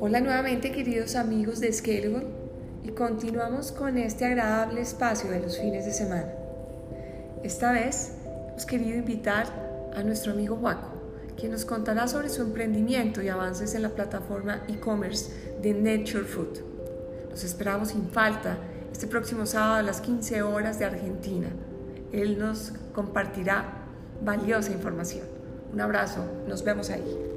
Hola nuevamente queridos amigos de Scalable y continuamos con este agradable espacio de los fines de semana. Esta vez hemos querido invitar a nuestro amigo Waco, quien nos contará sobre su emprendimiento y avances en la plataforma e-commerce de Nature Food. Los esperamos sin falta este próximo sábado a las 15 horas de Argentina. Él nos compartirá valiosa información. Un abrazo, nos vemos ahí.